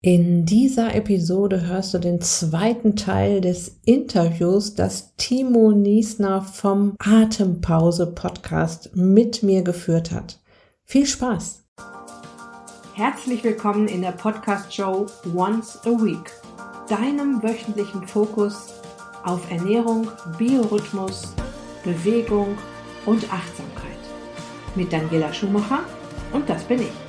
In dieser Episode hörst du den zweiten Teil des Interviews, das Timo Niesner vom Atempause Podcast mit mir geführt hat. Viel Spaß! Herzlich willkommen in der Podcast-Show Once a Week, deinem wöchentlichen Fokus auf Ernährung, Biorhythmus, Bewegung und Achtsamkeit. Mit Daniela Schumacher und das bin ich.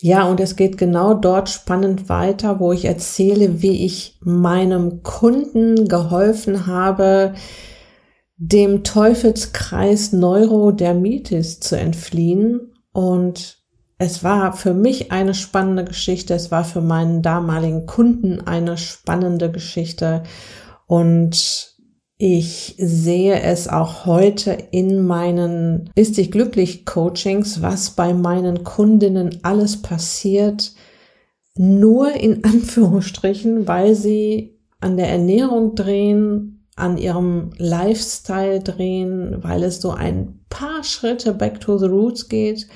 Ja, und es geht genau dort spannend weiter, wo ich erzähle, wie ich meinem Kunden geholfen habe, dem Teufelskreis Neurodermitis zu entfliehen. Und es war für mich eine spannende Geschichte. Es war für meinen damaligen Kunden eine spannende Geschichte. Und ich sehe es auch heute in meinen Ist dich glücklich Coachings, was bei meinen Kundinnen alles passiert, nur in Anführungsstrichen, weil sie an der Ernährung drehen, an ihrem Lifestyle drehen, weil es so ein paar Schritte back to the roots geht,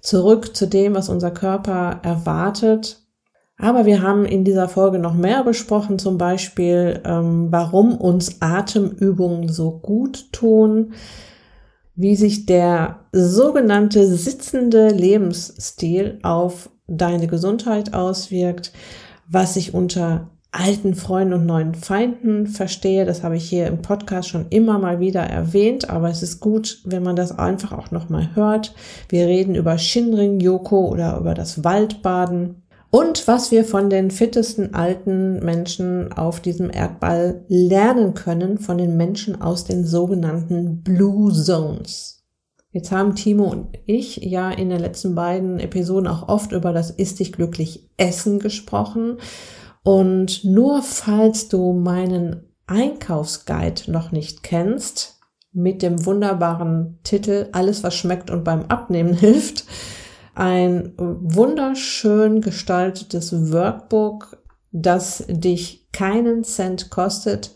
zurück zu dem, was unser Körper erwartet aber wir haben in dieser Folge noch mehr besprochen, zum Beispiel, ähm, warum uns Atemübungen so gut tun, wie sich der sogenannte sitzende Lebensstil auf deine Gesundheit auswirkt, was ich unter alten Freunden und neuen Feinden verstehe. Das habe ich hier im Podcast schon immer mal wieder erwähnt, aber es ist gut, wenn man das einfach auch nochmal hört. Wir reden über Shinrin Yoko oder über das Waldbaden und was wir von den fittesten alten Menschen auf diesem Erdball lernen können, von den Menschen aus den sogenannten Blue Zones. Jetzt haben Timo und ich ja in den letzten beiden Episoden auch oft über das Ist dich glücklich Essen gesprochen. Und nur falls du meinen Einkaufsguide noch nicht kennst, mit dem wunderbaren Titel Alles, was schmeckt und beim Abnehmen hilft, ein wunderschön gestaltetes Workbook, das dich keinen Cent kostet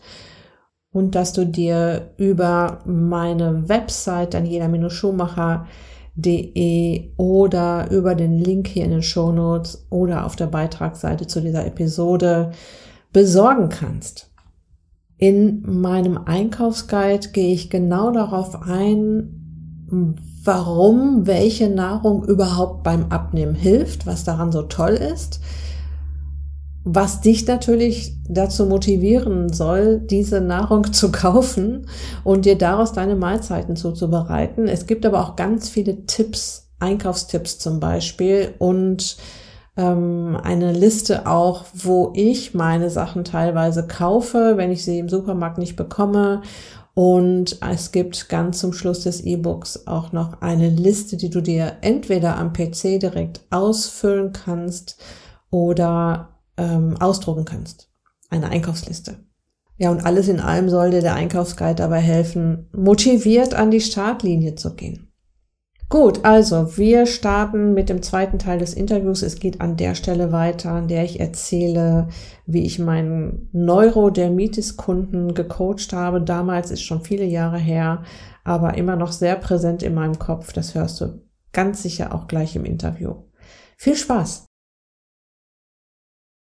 und dass du dir über meine Website daniela-schumacher.de oder über den Link hier in den Show Notes oder auf der Beitragsseite zu dieser Episode besorgen kannst. In meinem Einkaufsguide gehe ich genau darauf ein, warum welche Nahrung überhaupt beim Abnehmen hilft, was daran so toll ist, was dich natürlich dazu motivieren soll, diese Nahrung zu kaufen und dir daraus deine Mahlzeiten zuzubereiten. Es gibt aber auch ganz viele Tipps, Einkaufstipps zum Beispiel und ähm, eine Liste auch, wo ich meine Sachen teilweise kaufe, wenn ich sie im Supermarkt nicht bekomme und es gibt ganz zum Schluss des E-Books auch noch eine Liste, die du dir entweder am PC direkt ausfüllen kannst oder ähm, ausdrucken kannst. Eine Einkaufsliste. Ja, und alles in allem soll dir der Einkaufsguide dabei helfen, motiviert an die Startlinie zu gehen. Gut, also wir starten mit dem zweiten Teil des Interviews. Es geht an der Stelle weiter, an der ich erzähle, wie ich meinen Neurodermitis-Kunden gecoacht habe. Damals ist schon viele Jahre her, aber immer noch sehr präsent in meinem Kopf. Das hörst du ganz sicher auch gleich im Interview. Viel Spaß!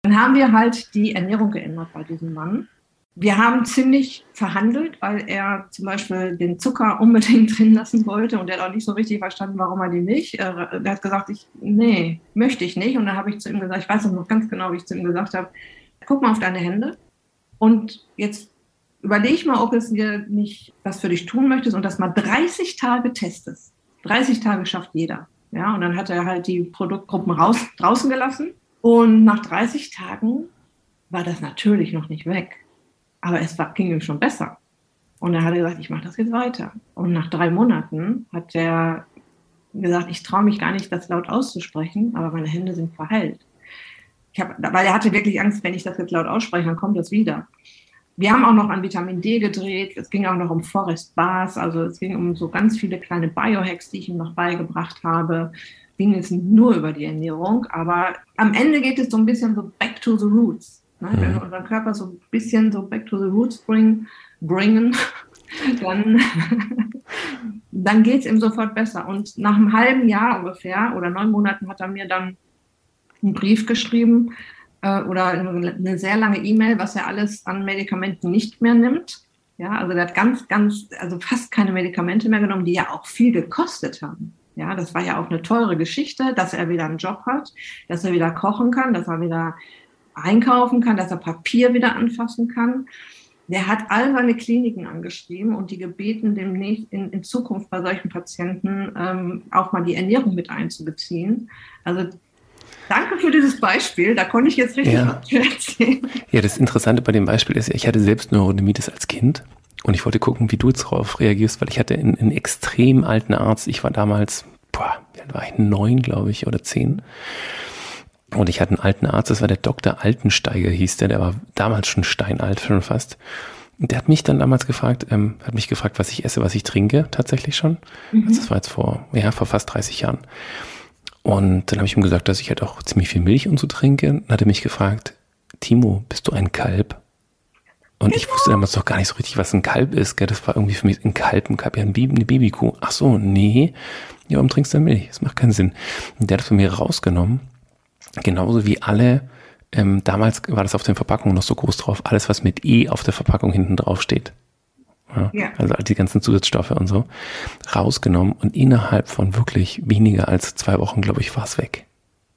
Dann haben wir halt die Ernährung geändert bei diesem Mann wir haben ziemlich verhandelt, weil er zum Beispiel den Zucker unbedingt drin lassen wollte und er hat auch nicht so richtig verstanden, warum er die nicht. Er, er hat gesagt, ich, nee, möchte ich nicht. Und dann habe ich zu ihm gesagt, ich weiß noch ganz genau, wie ich zu ihm gesagt habe, guck mal auf deine Hände und jetzt überleg mal, ob es dir nicht was für dich tun möchtest und das mal 30 Tage testest. 30 Tage schafft jeder. Ja, und dann hat er halt die Produktgruppen raus, draußen gelassen und nach 30 Tagen war das natürlich noch nicht weg. Aber es war, ging ihm schon besser. Und er hat gesagt, ich mache das jetzt weiter. Und nach drei Monaten hat er gesagt, ich traue mich gar nicht, das laut auszusprechen, aber meine Hände sind verheilt. Ich hab, weil er hatte wirklich Angst, wenn ich das jetzt laut ausspreche, dann kommt das wieder. Wir haben auch noch an Vitamin D gedreht. Es ging auch noch um Forest Bars. Also es ging um so ganz viele kleine Biohacks, die ich ihm noch beigebracht habe. ging es nur über die Ernährung, aber am Ende geht es so ein bisschen so back to the roots. Ne? Mhm. Wenn wir unseren Körper so ein bisschen so back to the roots bringen, bringen dann, dann geht es ihm sofort besser. Und nach einem halben Jahr ungefähr oder neun Monaten hat er mir dann einen Brief geschrieben äh, oder eine sehr lange E-Mail, was er alles an Medikamenten nicht mehr nimmt. Ja, also der hat ganz, ganz, also fast keine Medikamente mehr genommen, die ja auch viel gekostet haben. Ja, das war ja auch eine teure Geschichte, dass er wieder einen Job hat, dass er wieder kochen kann, dass er wieder einkaufen kann, dass er Papier wieder anfassen kann. Der hat all seine Kliniken angeschrieben und die gebeten, demnächst in, in Zukunft bei solchen Patienten ähm, auch mal die Ernährung mit einzubeziehen. Also Danke für dieses Beispiel. Da konnte ich jetzt richtig ja. erzählen. Ja, das Interessante bei dem Beispiel ist, ich hatte selbst Neurodermitis als Kind und ich wollte gucken, wie du jetzt darauf reagierst, weil ich hatte einen, einen extrem alten Arzt. Ich war damals, boah, war ich, neun, glaube ich, oder zehn. Und ich hatte einen alten Arzt, das war der Dr. Altensteiger, hieß der, der war damals schon steinalt, schon fast. Und der hat mich dann damals gefragt, ähm, hat mich gefragt, was ich esse, was ich trinke, tatsächlich schon. Mhm. Also das war jetzt vor, ja, vor fast 30 Jahren. Und dann habe ich ihm gesagt, dass ich halt auch ziemlich viel Milch und so trinke. Dann hat er mich gefragt, Timo, bist du ein Kalb? Und ich wusste damals doch gar nicht so richtig, was ein Kalb ist. Gell? Das war irgendwie für mich ein Kalb, ein Kalb, ja, eine Babykuh. Ach so, nee. Ja, warum trinkst du denn Milch? Das macht keinen Sinn. Und der hat es von mir rausgenommen Genauso wie alle, ähm, damals war das auf den Verpackungen noch so groß drauf, alles, was mit E auf der Verpackung hinten drauf steht. Ja, ja. Also die ganzen Zusatzstoffe und so rausgenommen und innerhalb von wirklich weniger als zwei Wochen, glaube ich, war es weg.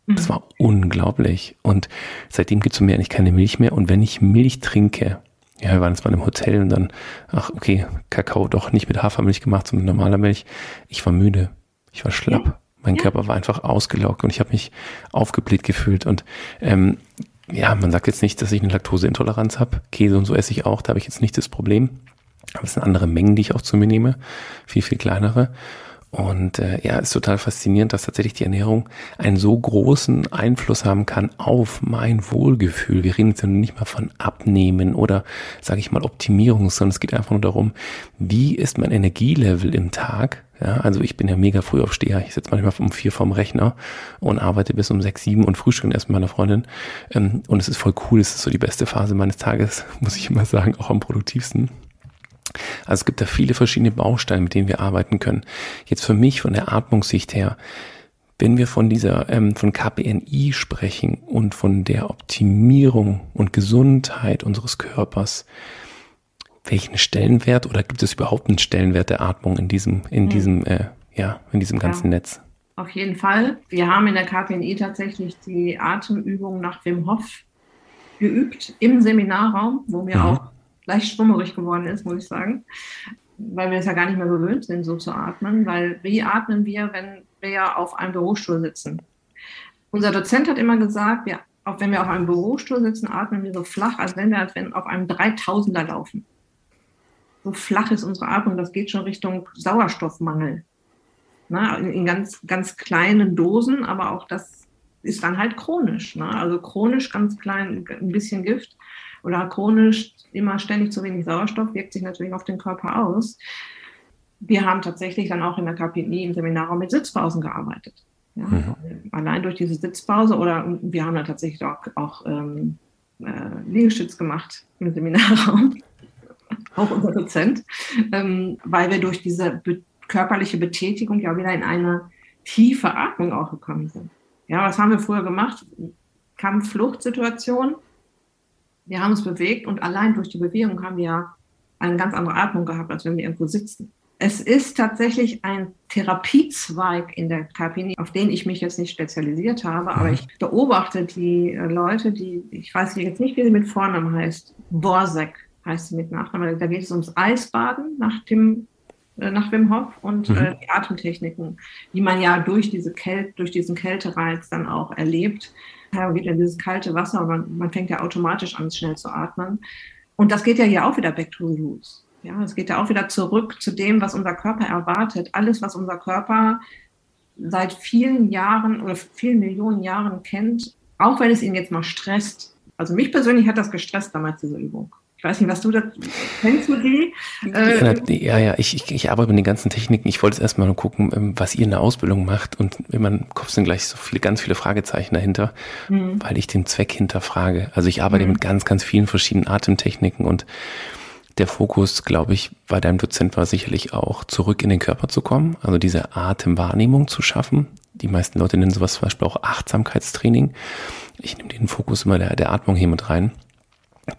Mhm. Das war unglaublich. Und seitdem gibt es mir eigentlich keine Milch mehr. Und wenn ich Milch trinke, ja, wir waren jetzt mal im Hotel und dann, ach, okay, Kakao doch nicht mit Hafermilch gemacht, sondern mit normaler Milch. Ich war müde. Ich war schlapp. Ja. Mein ja. Körper war einfach ausgelaugt und ich habe mich aufgebläht gefühlt. Und ähm, ja, man sagt jetzt nicht, dass ich eine Laktoseintoleranz habe. Käse und so esse ich auch, da habe ich jetzt nicht das Problem. Aber es sind andere Mengen, die ich auch zu mir nehme. Viel, viel kleinere. Und äh, ja, ist total faszinierend, dass tatsächlich die Ernährung einen so großen Einfluss haben kann auf mein Wohlgefühl. Wir reden jetzt ja nicht mal von Abnehmen oder, sage ich mal, Optimierung, sondern es geht einfach nur darum, wie ist mein Energielevel im Tag? Ja, also ich bin ja mega früh aufsteher. Ich sitze manchmal um vier vorm Rechner und arbeite bis um sechs, sieben und frühstücke erst mit meiner Freundin. Ähm, und es ist voll cool. Es ist so die beste Phase meines Tages, muss ich immer sagen, auch am produktivsten. Also es gibt da viele verschiedene Bausteine, mit denen wir arbeiten können. Jetzt für mich von der Atmungssicht her, wenn wir von dieser, ähm, von KPNI sprechen und von der Optimierung und Gesundheit unseres Körpers, welchen Stellenwert oder gibt es überhaupt einen Stellenwert der Atmung in diesem, in mhm. diesem, äh, ja, in diesem ganzen ja, Netz? Auf jeden Fall. Wir haben in der KPNI tatsächlich die Atemübung nach Wim Hof geübt im Seminarraum, wo mir mhm. auch leicht schwummerig geworden ist, muss ich sagen, weil wir es ja gar nicht mehr gewöhnt sind, so zu atmen, weil wie atmen wir, wenn wir auf einem Bürostuhl sitzen? Unser Dozent hat immer gesagt, wir, auch wenn wir auf einem Bürostuhl sitzen, atmen wir so flach, als wenn wir als wenn auf einem 3000er laufen. So flach ist unsere Atmung, das geht schon Richtung Sauerstoffmangel. Na, in ganz, ganz kleinen Dosen, aber auch das ist dann halt chronisch. Ne? Also chronisch ganz klein, ein bisschen Gift oder chronisch immer ständig zu wenig Sauerstoff wirkt sich natürlich auf den Körper aus. Wir haben tatsächlich dann auch in der KPI im Seminarraum mit Sitzpausen gearbeitet. Ja, mhm. Allein durch diese Sitzpause oder wir haben dann tatsächlich auch, auch ähm, äh, Liegestütz gemacht im Seminarraum, auch unser Dozent, ähm, weil wir durch diese be körperliche Betätigung ja wieder in eine tiefe Atmung auch gekommen sind. Ja, was haben wir früher gemacht? Kampf-Flucht-Situation wir haben uns bewegt und allein durch die Bewegung haben wir eine ganz andere Atmung gehabt, als wenn wir irgendwo sitzen. Es ist tatsächlich ein Therapiezweig in der KPN, auf den ich mich jetzt nicht spezialisiert habe, aber mhm. ich beobachte die äh, Leute, die, ich weiß jetzt nicht, wie sie mit Vornamen heißt, Borsek heißt sie mit Nachnamen, da geht es ums Eisbaden nach dem äh, nach Wim Hof und mhm. äh, die Atemtechniken, die man ja durch diese Kälte, durch diesen Kältereiz dann auch erlebt ja, man geht in dieses kalte Wasser und man, man fängt ja automatisch an, schnell zu atmen. Und das geht ja hier auch wieder back to the roots. Ja, es geht ja auch wieder zurück zu dem, was unser Körper erwartet. Alles, was unser Körper seit vielen Jahren oder vielen Millionen Jahren kennt, auch wenn es ihn jetzt mal stresst. Also mich persönlich hat das gestresst damals, diese Übung. Ich weiß nicht, was du da, kennst du die? Äh, ja, ja, ich, ich, ich arbeite mit den ganzen Techniken. Ich wollte jetzt erstmal nur gucken, ähm, was ihr in der Ausbildung macht und in meinem Kopf sind gleich so viele, ganz viele Fragezeichen dahinter, mhm. weil ich den Zweck hinterfrage. Also ich arbeite mhm. mit ganz, ganz vielen verschiedenen Atemtechniken und der Fokus, glaube ich, bei deinem Dozent war sicherlich auch, zurück in den Körper zu kommen, also diese Atemwahrnehmung zu schaffen. Die meisten Leute nennen sowas zum Beispiel auch Achtsamkeitstraining. Ich nehme den Fokus immer der, der Atmung hier mit rein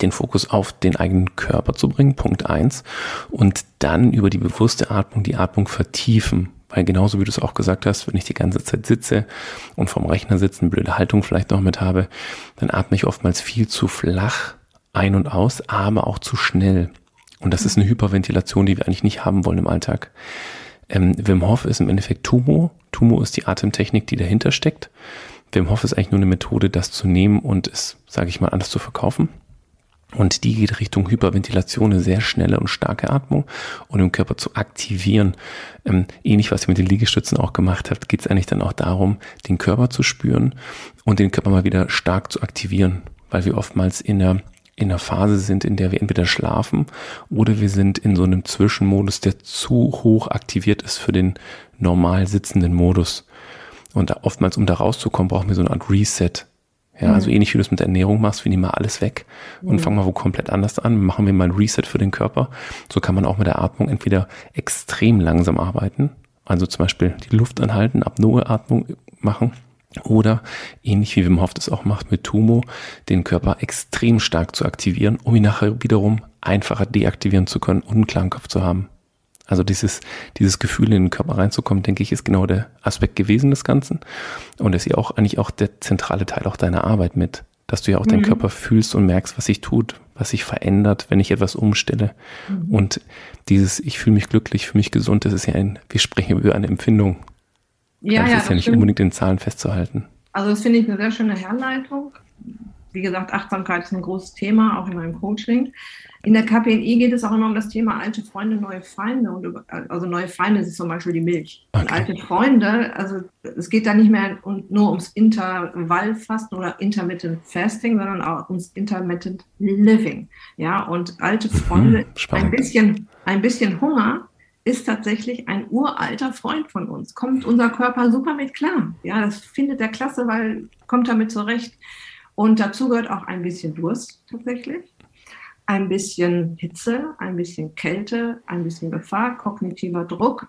den Fokus auf den eigenen Körper zu bringen, Punkt eins, und dann über die bewusste Atmung die Atmung vertiefen. Weil genauso wie du es auch gesagt hast, wenn ich die ganze Zeit sitze und vom Rechner sitze, eine blöde Haltung vielleicht noch mit habe, dann atme ich oftmals viel zu flach ein und aus, aber auch zu schnell. Und das ist eine Hyperventilation, die wir eigentlich nicht haben wollen im Alltag. Ähm, Wim Hof ist im Endeffekt Tumo. Tumo ist die Atemtechnik, die dahinter steckt. Wim Hof ist eigentlich nur eine Methode, das zu nehmen und es, sage ich mal, anders zu verkaufen. Und die geht Richtung Hyperventilation, eine sehr schnelle und starke Atmung und im Körper zu aktivieren. Ähm, ähnlich, was ihr mit den Liegestützen auch gemacht habt, geht es eigentlich dann auch darum, den Körper zu spüren und den Körper mal wieder stark zu aktivieren, weil wir oftmals in einer, in einer Phase sind, in der wir entweder schlafen oder wir sind in so einem Zwischenmodus, der zu hoch aktiviert ist für den normal sitzenden Modus. Und oftmals, um da rauszukommen, brauchen wir so eine Art Reset ja, also mhm. ähnlich wie du es mit der Ernährung machst, wir nehmen mal alles weg und mhm. fangen mal wo komplett anders an, machen wir mal ein Reset für den Körper. So kann man auch mit der Atmung entweder extrem langsam arbeiten, also zum Beispiel die Luft anhalten, Apnoe-Atmung machen oder ähnlich wie Wim Hof das auch macht mit Tumo, den Körper extrem stark zu aktivieren, um ihn nachher wiederum einfacher deaktivieren zu können und einen klaren Kopf zu haben. Also dieses, dieses Gefühl in den Körper reinzukommen, denke ich, ist genau der Aspekt gewesen des Ganzen. Und ist ja auch eigentlich auch der zentrale Teil auch deiner Arbeit mit, dass du ja auch mhm. deinen Körper fühlst und merkst, was sich tut, was sich verändert, wenn ich etwas umstelle. Mhm. Und dieses, ich fühle mich glücklich, fühle mich gesund, das ist ja ein, wir sprechen über eine Empfindung. Ja, das ja, ist ja nicht stimmt. unbedingt in Zahlen festzuhalten. Also das finde ich eine sehr schöne Herleitung. Wie gesagt, Achtsamkeit ist ein großes Thema, auch in meinem Coaching. In der KPNI geht es auch immer um das Thema alte Freunde, neue Feinde. Und also neue Feinde ist zum Beispiel die Milch. Okay. Und alte Freunde, also es geht da nicht mehr nur ums Intervallfasten oder Intermittent Fasting, sondern auch ums Intermittent Living. Ja, und alte mhm, Freunde, mhm, ein bisschen, ein bisschen Hunger ist tatsächlich ein uralter Freund von uns. Kommt unser Körper super mit klar. Ja, das findet er klasse, weil kommt damit zurecht. Und dazu gehört auch ein bisschen Durst tatsächlich ein bisschen Hitze, ein bisschen Kälte, ein bisschen Gefahr, kognitiver Druck.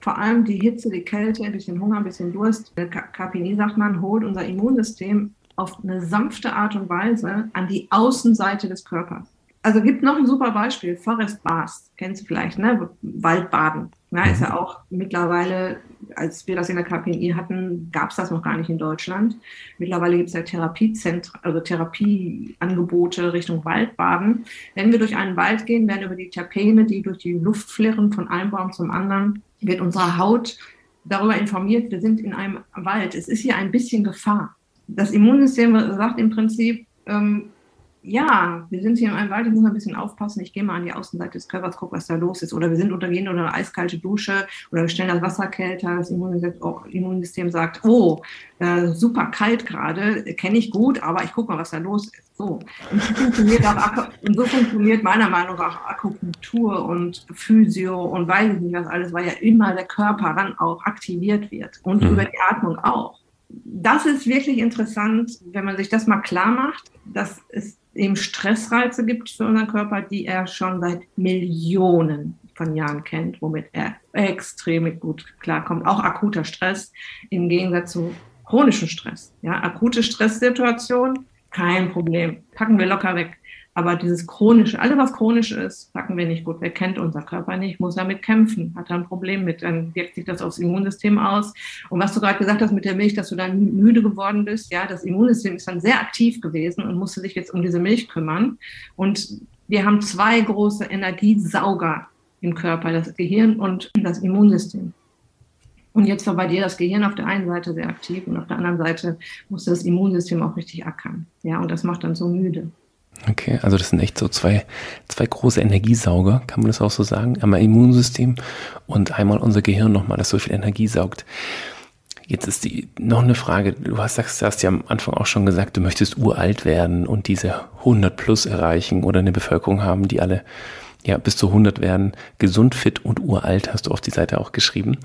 Vor allem die Hitze, die Kälte, ein bisschen Hunger, ein bisschen Durst. KPNI sagt man, holt unser Immunsystem auf eine sanfte Art und Weise an die Außenseite des Körpers. Also gibt noch ein super Beispiel, Forest Baths, kennst du vielleicht, ne? Waldbaden. Ja, ist ja mhm. auch mittlerweile, als wir das in der KPNI hatten, gab es das noch gar nicht in Deutschland. Mittlerweile gibt es ja Therapiezentren, also Therapieangebote Richtung Waldbaden. Wenn wir durch einen Wald gehen, werden über die Terpene, die durch die Luft flirren von einem Baum zum anderen, wird unsere Haut darüber informiert, wir sind in einem Wald. Es ist hier ein bisschen Gefahr. Das Immunsystem sagt im Prinzip, ähm, ja, wir sind hier im Wald, ich muss ein bisschen aufpassen, ich gehe mal an die Außenseite des Körpers, gucke, was da los ist. Oder wir sind untergehen oder eine eiskalte Dusche oder wir stellen das Wasser kälter, das Immunsystem, oh, Immunsystem sagt, oh, äh, super kalt gerade, kenne ich gut, aber ich gucke mal, was da los ist. So. Und so funktioniert, auch, und so funktioniert meiner Meinung nach auch Akupunktur und Physio und weiß ich nicht was alles, weil ja immer der Körper dann auch aktiviert wird und mhm. über die Atmung auch. Das ist wirklich interessant, wenn man sich das mal klar macht, dass es eben Stressreize gibt für unseren Körper, die er schon seit Millionen von Jahren kennt, womit er extrem gut klarkommt. Auch akuter Stress im Gegensatz zu chronischem Stress. Ja, akute Stresssituation, kein Problem. Packen wir locker weg. Aber dieses chronische, alles was chronisch ist, packen wir nicht gut. Wer kennt unser Körper nicht, muss damit kämpfen, hat da ein Problem mit. Dann wirkt sich das aufs Immunsystem aus. Und was du gerade gesagt hast mit der Milch, dass du dann müde geworden bist, ja, das Immunsystem ist dann sehr aktiv gewesen und musste sich jetzt um diese Milch kümmern. Und wir haben zwei große Energiesauger im Körper, das Gehirn und das Immunsystem. Und jetzt war bei dir das Gehirn auf der einen Seite sehr aktiv und auf der anderen Seite musste das Immunsystem auch richtig ackern. Ja, und das macht dann so müde. Okay, also das sind echt so zwei, zwei große Energiesauger, kann man das auch so sagen. Einmal Immunsystem und einmal unser Gehirn nochmal, das so viel Energie saugt. Jetzt ist die noch eine Frage. Du hast, sagst, hast ja am Anfang auch schon gesagt, du möchtest uralt werden und diese 100 plus erreichen oder eine Bevölkerung haben, die alle ja, bis zu 100 werden, gesund, fit und uralt, hast du auf die Seite auch geschrieben.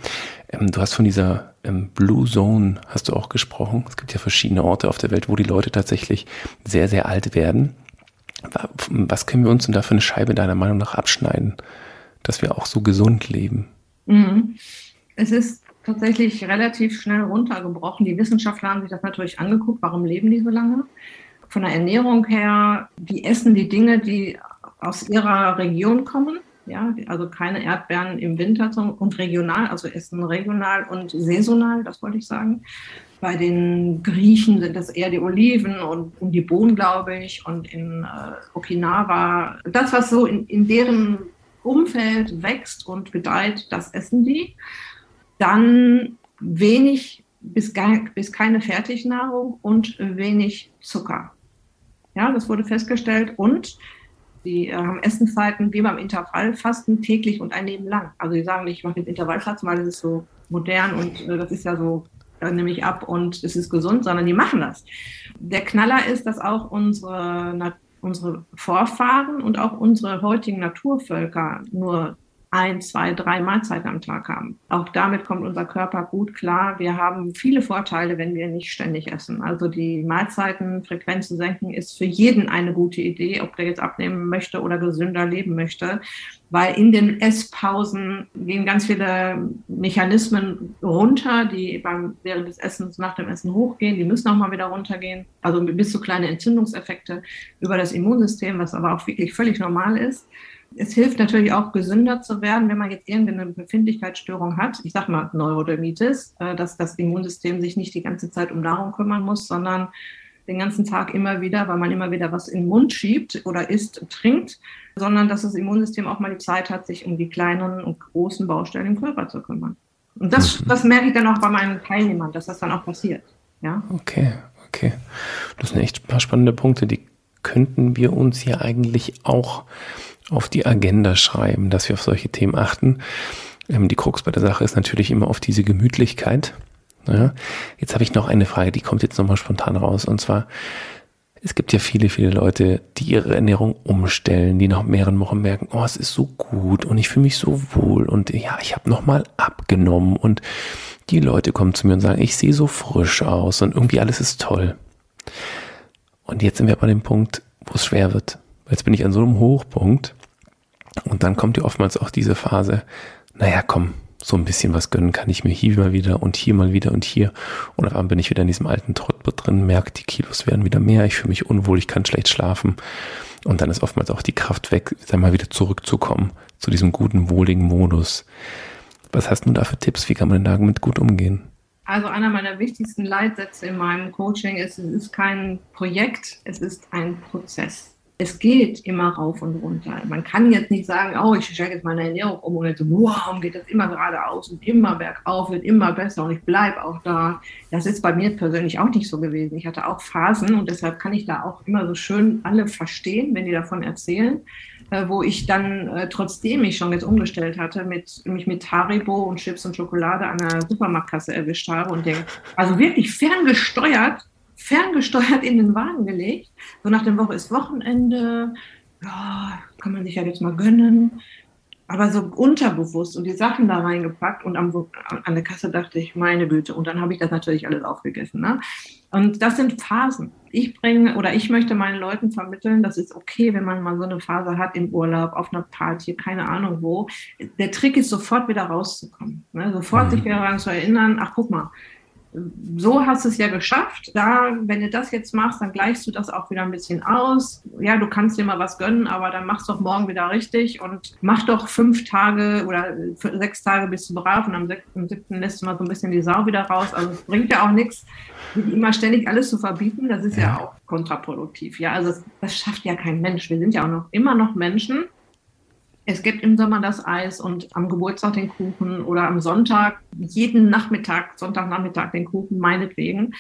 Ähm, du hast von dieser ähm, Blue Zone, hast du auch gesprochen. Es gibt ja verschiedene Orte auf der Welt, wo die Leute tatsächlich sehr, sehr alt werden. Was können wir uns denn da für eine Scheibe deiner Meinung nach abschneiden, dass wir auch so gesund leben? Mhm. Es ist tatsächlich relativ schnell runtergebrochen. Die Wissenschaftler haben sich das natürlich angeguckt, warum leben die so lange. Von der Ernährung her, die essen die Dinge, die aus ihrer Region kommen. Ja, also keine Erdbeeren im Winter und regional, also essen regional und saisonal, das wollte ich sagen. Bei den Griechen sind das eher die Oliven und, und die Bohnen, glaube ich, und in äh, Okinawa. Das, was so in, in deren Umfeld wächst und gedeiht, das essen die. Dann wenig bis, gar, bis keine Fertignahrung und wenig Zucker. Ja, das wurde festgestellt. Und die äh, haben Essenszeiten wie beim Intervallfasten täglich und ein Leben lang. Also die sagen nicht, ich mache den Intervallfasten, weil das ist so modern und äh, das ist ja so, da nehme ich ab und es ist gesund, sondern die machen das. Der Knaller ist, dass auch unsere, unsere Vorfahren und auch unsere heutigen Naturvölker nur ein, zwei, drei Mahlzeiten am Tag haben. Auch damit kommt unser Körper gut klar. Wir haben viele Vorteile, wenn wir nicht ständig essen. Also die Mahlzeitenfrequenz zu senken ist für jeden eine gute Idee, ob der jetzt abnehmen möchte oder gesünder leben möchte. Weil in den Esspausen gehen ganz viele Mechanismen runter, die beim, während des Essens nach dem Essen hochgehen. Die müssen auch mal wieder runtergehen. Also bis zu kleine Entzündungseffekte über das Immunsystem, was aber auch wirklich völlig normal ist es hilft natürlich auch, gesünder zu werden, wenn man jetzt irgendeine Befindlichkeitsstörung hat. Ich sage mal Neurodermitis, äh, dass das Immunsystem sich nicht die ganze Zeit um Nahrung kümmern muss, sondern den ganzen Tag immer wieder, weil man immer wieder was in den Mund schiebt oder isst, trinkt, sondern dass das Immunsystem auch mal die Zeit hat, sich um die kleinen und großen Baustellen im Körper zu kümmern. Und das, mhm. das merke ich dann auch bei meinen Teilnehmern, dass das dann auch passiert. Ja? Okay, okay. Das sind echt ein paar spannende Punkte, die könnten wir uns hier eigentlich auch auf die Agenda schreiben, dass wir auf solche Themen achten. Ähm, die Krux bei der Sache ist natürlich immer auf diese Gemütlichkeit. Ja, jetzt habe ich noch eine Frage, die kommt jetzt nochmal spontan raus. Und zwar, es gibt ja viele, viele Leute, die ihre Ernährung umstellen, die nach mehreren Wochen merken, oh, es ist so gut und ich fühle mich so wohl und ja, ich habe nochmal abgenommen und die Leute kommen zu mir und sagen, ich sehe so frisch aus und irgendwie alles ist toll. Und jetzt sind wir bei dem Punkt, wo es schwer wird. Jetzt bin ich an so einem Hochpunkt und dann kommt ja oftmals auch diese Phase, naja, komm, so ein bisschen was gönnen kann ich mir hier mal wieder und hier mal wieder und hier. Und auf einmal bin ich wieder in diesem alten Trott drin, merke, die Kilos werden wieder mehr, ich fühle mich unwohl, ich kann schlecht schlafen. Und dann ist oftmals auch die Kraft weg, dann mal wieder zurückzukommen zu diesem guten, wohligen Modus. Was hast du da für Tipps? Wie kann man denn damit gut umgehen? Also einer meiner wichtigsten Leitsätze in meinem Coaching ist, es ist kein Projekt, es ist ein Prozess es geht immer rauf und runter. Man kann jetzt nicht sagen, oh, ich stelle jetzt meine Ernährung um und jetzt, wow, geht das immer geradeaus und immer bergauf, wird immer besser und ich bleibe auch da. Das ist bei mir persönlich auch nicht so gewesen. Ich hatte auch Phasen und deshalb kann ich da auch immer so schön alle verstehen, wenn die davon erzählen, äh, wo ich dann, äh, trotzdem ich schon jetzt umgestellt hatte, mit, mich mit Haribo und Chips und Schokolade an der Supermarktkasse erwischt habe und denke, also wirklich ferngesteuert, ferngesteuert in den Wagen gelegt. So nach der Woche ist Wochenende, ja, kann man sich ja jetzt mal gönnen. Aber so unterbewusst und die Sachen da reingepackt und am, an der Kasse dachte ich, meine Güte. Und dann habe ich das natürlich alles aufgegessen. Ne? Und das sind Phasen. Ich bringe oder ich möchte meinen Leuten vermitteln, das ist okay, wenn man mal so eine Phase hat im Urlaub, auf einer Party, keine Ahnung wo. Der Trick ist, sofort wieder rauszukommen. Ne? Sofort mhm. sich wieder daran zu erinnern, ach guck mal, so hast du es ja geschafft. Da, wenn du das jetzt machst, dann gleichst du das auch wieder ein bisschen aus. Ja, du kannst dir mal was gönnen, aber dann machst du doch morgen wieder richtig und mach doch fünf Tage oder sechs Tage bist du brav und am, am siebten lässt du mal so ein bisschen die Sau wieder raus. Also es bringt ja auch nichts, immer ständig alles zu verbieten. Das ist ja, ja auch kontraproduktiv. Ja, also das, das schafft ja kein Mensch. Wir sind ja auch noch immer noch Menschen es gibt im Sommer das Eis und am Geburtstag den Kuchen oder am Sonntag, jeden Nachmittag, Sonntagnachmittag den Kuchen, meinetwegen.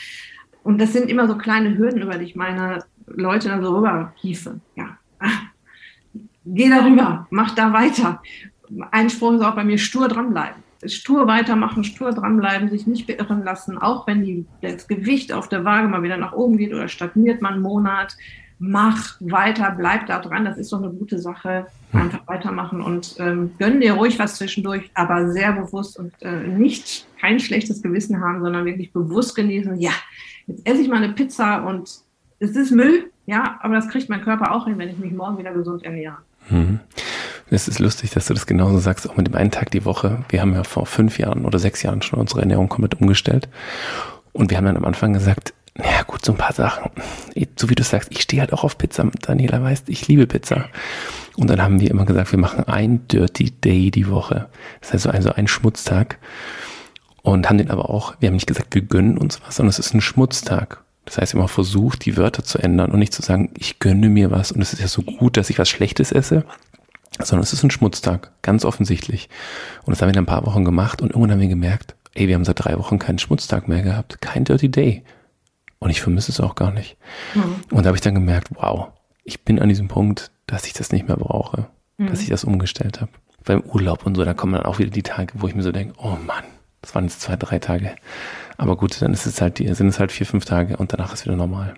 Und das sind immer so kleine Hürden, über die ich meine Leute dann so rüberhiefe. Ja, geh darüber, mach da weiter. Ein Spruch ist auch bei mir stur dranbleiben. stur weitermachen, stur dranbleiben, sich nicht beirren lassen, auch wenn die, das Gewicht auf der Waage mal wieder nach oben geht oder stagniert man einen Monat. Mach weiter, bleib da dran, das ist doch eine gute Sache. Einfach weitermachen und ähm, gönn dir ruhig was zwischendurch, aber sehr bewusst und äh, nicht kein schlechtes Gewissen haben, sondern wirklich bewusst genießen. Ja, jetzt esse ich mal eine Pizza und es ist Müll, ja, aber das kriegt mein Körper auch hin, wenn ich mich morgen wieder gesund ernähre. Mhm. Es ist lustig, dass du das genauso sagst, auch mit dem einen Tag die Woche. Wir haben ja vor fünf Jahren oder sechs Jahren schon unsere Ernährung komplett umgestellt. Und wir haben dann am Anfang gesagt, naja gut, so ein paar Sachen. So wie du sagst, ich stehe halt auch auf Pizza. Daniela weiß, ich liebe Pizza. Und dann haben wir immer gesagt, wir machen ein Dirty Day die Woche. Das heißt also ein Schmutztag. Und haben den aber auch, wir haben nicht gesagt, wir gönnen uns was, sondern es ist ein Schmutztag. Das heißt, immer versucht, die Wörter zu ändern und nicht zu sagen, ich gönne mir was und es ist ja so gut, dass ich was Schlechtes esse, sondern es ist ein Schmutztag, ganz offensichtlich. Und das haben wir in ein paar Wochen gemacht und irgendwann haben wir gemerkt, ey, wir haben seit drei Wochen keinen Schmutztag mehr gehabt, kein Dirty Day. Und ich vermisse es auch gar nicht. Mhm. Und da habe ich dann gemerkt, wow, ich bin an diesem Punkt, dass ich das nicht mehr brauche, mhm. dass ich das umgestellt habe. Beim Urlaub und so, da kommen dann auch wieder die Tage, wo ich mir so denke, oh Mann, das waren jetzt zwei, drei Tage. Aber gut, dann ist es halt die, sind es halt vier, fünf Tage und danach ist wieder normal.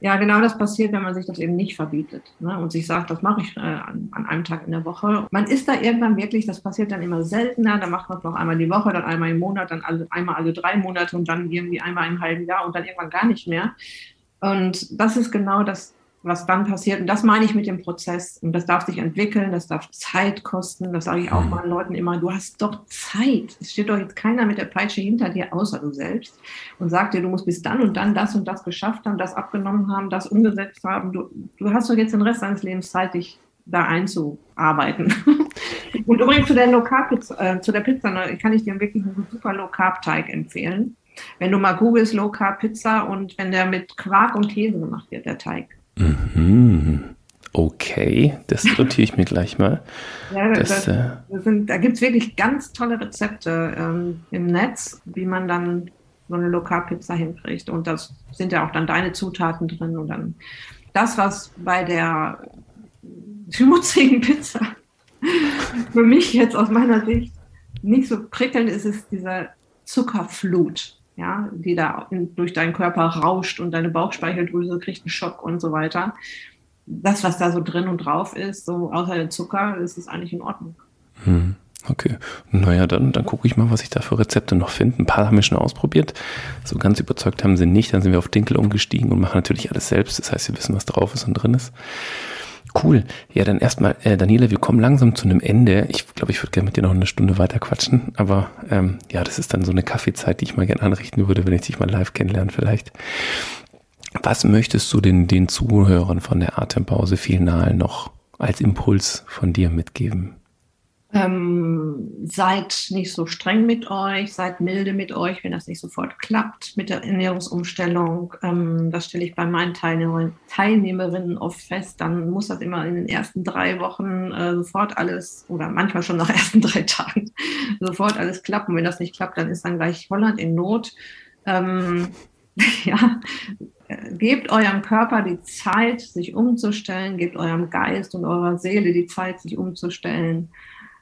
Ja, genau das passiert, wenn man sich das eben nicht verbietet ne? und sich sagt, das mache ich äh, an, an, einem Tag in der Woche. Man ist da irgendwann wirklich, das passiert dann immer seltener, dann macht man es noch einmal die Woche, dann einmal im Monat, dann alle, einmal alle drei Monate und dann irgendwie einmal im halben Jahr und dann irgendwann gar nicht mehr. Und das ist genau das, was dann passiert. Und das meine ich mit dem Prozess. Und das darf sich entwickeln, das darf Zeit kosten. Das sage ich auch meinen Leuten immer. Du hast doch Zeit. Es steht doch jetzt keiner mit der Peitsche hinter dir, außer du selbst. Und sagt dir, du musst bis dann und dann das und das geschafft haben, das abgenommen haben, das umgesetzt haben. Du, du hast doch jetzt den Rest deines Lebens Zeit, dich da einzuarbeiten. und übrigens zu der Low Carb, äh, zu der Pizza, ne, kann ich dir wirklich einen super Low Carb Teig empfehlen. Wenn du mal googelst Low Carb Pizza und wenn der mit Quark und Käse gemacht wird, der Teig. Mhm. Okay, das notiere ich mir gleich mal. Ja, das, das, äh, das sind, da gibt es wirklich ganz tolle Rezepte ähm, im Netz, wie man dann so eine Lokalpizza hinkriegt. Und das sind ja auch dann deine Zutaten drin. Und dann das, was bei der schmutzigen Pizza für mich jetzt aus meiner Sicht nicht so prickelnd ist, ist diese Zuckerflut ja, die da in, durch deinen Körper rauscht und deine Bauchspeicheldrüse kriegt einen Schock und so weiter. Das, was da so drin und drauf ist, so außer der Zucker, ist es eigentlich in Ordnung. Hm. Okay, naja, dann, dann gucke ich mal, was ich da für Rezepte noch finde. Ein paar haben wir schon ausprobiert. So ganz überzeugt haben sie nicht. Dann sind wir auf Dinkel umgestiegen und machen natürlich alles selbst. Das heißt, wir wissen, was drauf ist und drin ist. Cool. Ja, dann erstmal, äh, Daniela, wir kommen langsam zu einem Ende. Ich glaube, ich würde gerne mit dir noch eine Stunde weiter quatschen, aber ähm, ja, das ist dann so eine Kaffeezeit, die ich mal gerne anrichten würde, wenn ich dich mal live kennenlerne vielleicht. Was möchtest du den, den Zuhörern von der Atempause final noch als Impuls von dir mitgeben? Ähm, seid nicht so streng mit euch, seid milde mit euch, wenn das nicht sofort klappt mit der Ernährungsumstellung. Ähm, das stelle ich bei meinen Teilnehmer, Teilnehmerinnen oft fest. Dann muss das immer in den ersten drei Wochen äh, sofort alles oder manchmal schon nach ersten drei Tagen sofort alles klappen. Wenn das nicht klappt, dann ist dann gleich Holland in Not. Ähm, ja, gebt eurem Körper die Zeit, sich umzustellen, gebt eurem Geist und eurer Seele die Zeit, sich umzustellen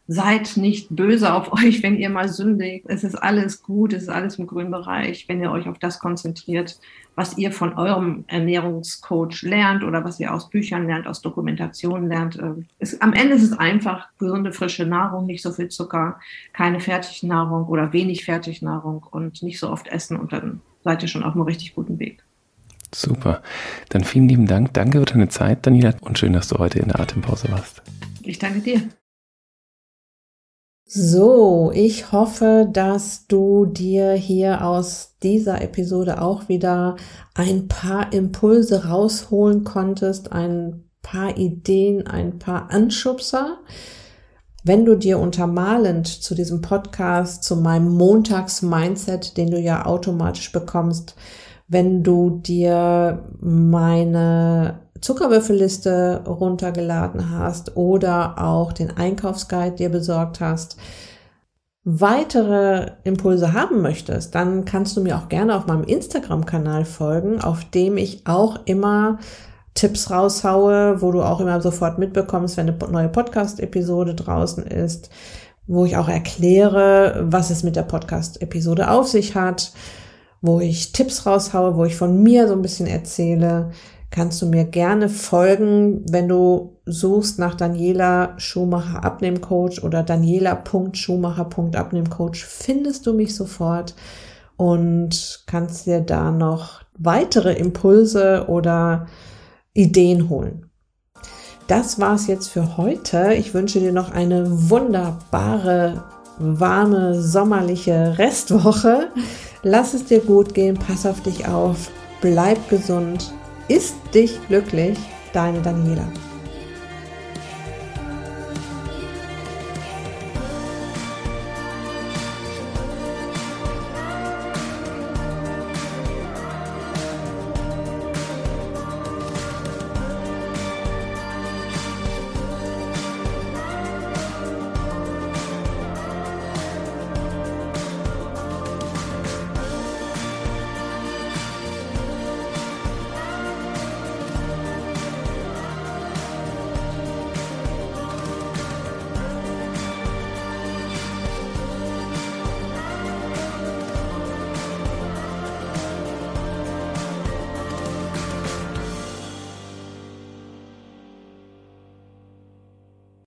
seid nicht böse auf euch, wenn ihr mal sündigt. Es ist alles gut, es ist alles im grünen Bereich, wenn ihr euch auf das konzentriert, was ihr von eurem Ernährungscoach lernt oder was ihr aus Büchern lernt, aus Dokumentationen lernt. Äh, es, am Ende ist es einfach gesunde, frische Nahrung, nicht so viel Zucker, keine Fertignahrung oder wenig Fertignahrung und nicht so oft essen und dann seid ihr schon auf einem richtig guten Weg. Super. Dann vielen lieben Dank. Danke für deine Zeit, Daniela, und schön, dass du heute in der Atempause warst. Ich danke dir. So, ich hoffe, dass du dir hier aus dieser Episode auch wieder ein paar Impulse rausholen konntest, ein paar Ideen, ein paar Anschubser. Wenn du dir untermalend zu diesem Podcast, zu meinem Montags-Mindset, den du ja automatisch bekommst, wenn du dir meine Zuckerwürfelliste runtergeladen hast oder auch den Einkaufsguide dir besorgt hast, weitere Impulse haben möchtest, dann kannst du mir auch gerne auf meinem Instagram-Kanal folgen, auf dem ich auch immer Tipps raushaue, wo du auch immer sofort mitbekommst, wenn eine neue Podcast-Episode draußen ist. wo ich auch erkläre, was es mit der Podcast-Episode auf sich hat, wo ich Tipps raushaue, wo ich von mir so ein bisschen erzähle, kannst du mir gerne folgen, wenn du suchst nach Daniela Schumacher Abnehmcoach oder daniela.schumacher.abnehmcoach, findest du mich sofort und kannst dir da noch weitere Impulse oder Ideen holen. Das war's jetzt für heute. Ich wünsche dir noch eine wunderbare, warme, sommerliche Restwoche. Lass es dir gut gehen, pass auf dich auf, bleib gesund, ist dich glücklich, deine Daniela.